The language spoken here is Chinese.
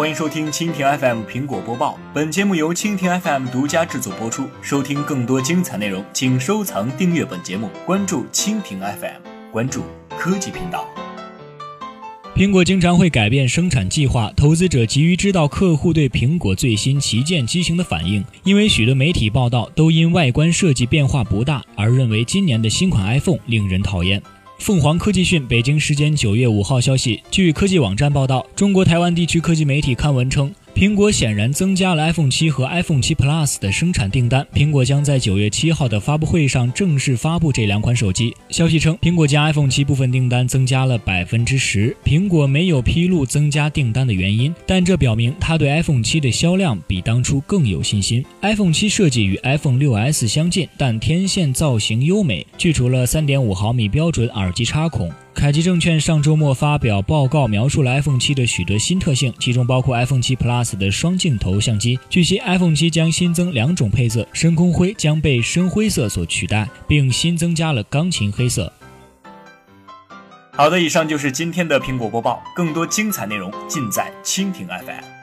欢迎收听蜻蜓 FM 苹果播报。本节目由蜻蜓 FM 独家制作播出。收听更多精彩内容，请收藏订阅本节目，关注蜻蜓 FM，关注科技频道。苹果经常会改变生产计划，投资者急于知道客户对苹果最新旗舰机型的反应，因为许多媒体报道都因外观设计变化不大而认为今年的新款 iPhone 令人讨厌。凤凰科技讯北京时间九月五号消息，据科技网站报道，中国台湾地区科技媒体刊文称。苹果显然增加了 iPhone 七和 iPhone 七 Plus 的生产订单。苹果将在九月七号的发布会上正式发布这两款手机。消息称，苹果将 iPhone 七部分订单增加了百分之十。苹果没有披露增加订单的原因，但这表明它对 iPhone 七的销量比当初更有信心。iPhone 七设计与 iPhone 六 S 相近，但天线造型优美，去除了三点五毫米标准耳机插孔。凯基证券上周末发表报告，描述了 iPhone 7的许多新特性，其中包括 iPhone 7 Plus 的双镜头相机。据悉，iPhone 7将新增两种配色，深空灰将被深灰色所取代，并新增加了钢琴黑色。好的，以上就是今天的苹果播报，更多精彩内容尽在蜻蜓 FM。